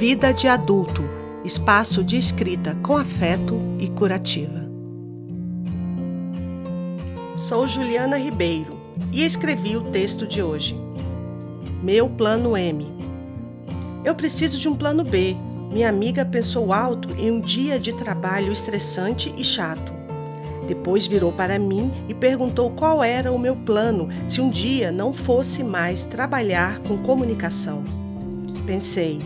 Vida de Adulto espaço de escrita com afeto e curativa. Sou Juliana Ribeiro e escrevi o texto de hoje. Meu plano M. Eu preciso de um plano B. Minha amiga pensou alto em um dia de trabalho estressante e chato. Depois virou para mim e perguntou qual era o meu plano se um dia não fosse mais trabalhar com comunicação. Pensei,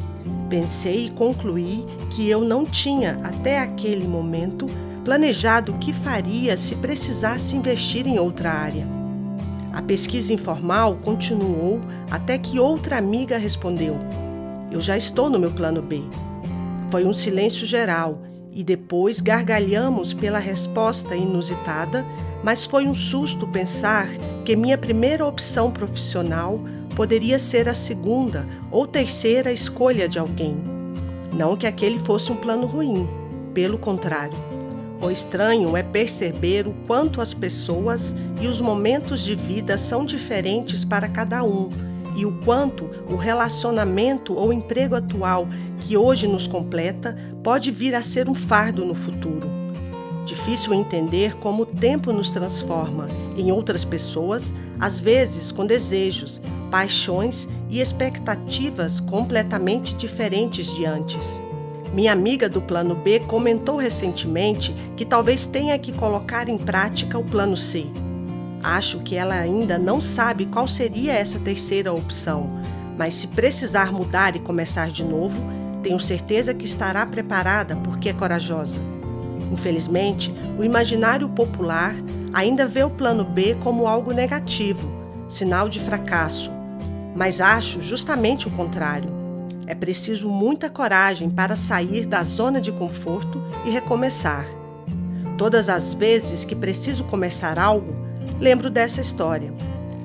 pensei e concluí que eu não tinha, até aquele momento, planejado o que faria se precisasse investir em outra área. A pesquisa informal continuou até que outra amiga respondeu: Eu já estou no meu plano B. Foi um silêncio geral e depois gargalhamos pela resposta inusitada, mas foi um susto pensar que minha primeira opção profissional poderia ser a segunda ou terceira escolha de alguém. Não que aquele fosse um plano ruim, pelo contrário. O estranho é perceber o quanto as pessoas e os momentos de vida são diferentes para cada um e o quanto o relacionamento ou emprego atual que hoje nos completa pode vir a ser um fardo no futuro. Difícil entender como o tempo nos transforma em outras pessoas, às vezes com desejos, paixões e expectativas completamente diferentes de antes. Minha amiga do plano B comentou recentemente que talvez tenha que colocar em prática o plano C. Acho que ela ainda não sabe qual seria essa terceira opção, mas se precisar mudar e começar de novo, tenho certeza que estará preparada porque é corajosa. Infelizmente, o imaginário popular ainda vê o plano B como algo negativo, sinal de fracasso. Mas acho justamente o contrário. É preciso muita coragem para sair da zona de conforto e recomeçar. Todas as vezes que preciso começar algo, lembro dessa história.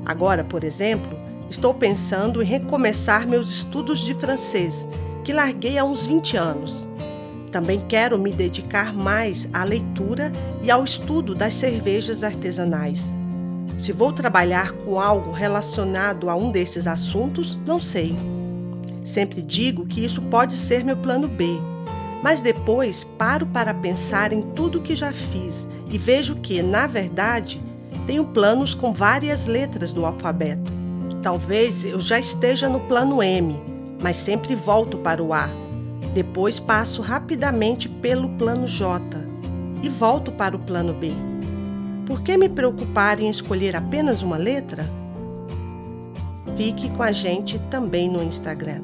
Agora, por exemplo, estou pensando em recomeçar meus estudos de francês, que larguei há uns 20 anos. Também quero me dedicar mais à leitura e ao estudo das cervejas artesanais. Se vou trabalhar com algo relacionado a um desses assuntos, não sei. Sempre digo que isso pode ser meu plano B, mas depois paro para pensar em tudo que já fiz e vejo que, na verdade, tenho planos com várias letras do alfabeto. Talvez eu já esteja no plano M, mas sempre volto para o A. Depois passo rapidamente pelo plano J e volto para o plano B. Por que me preocupar em escolher apenas uma letra? Fique com a gente também no Instagram.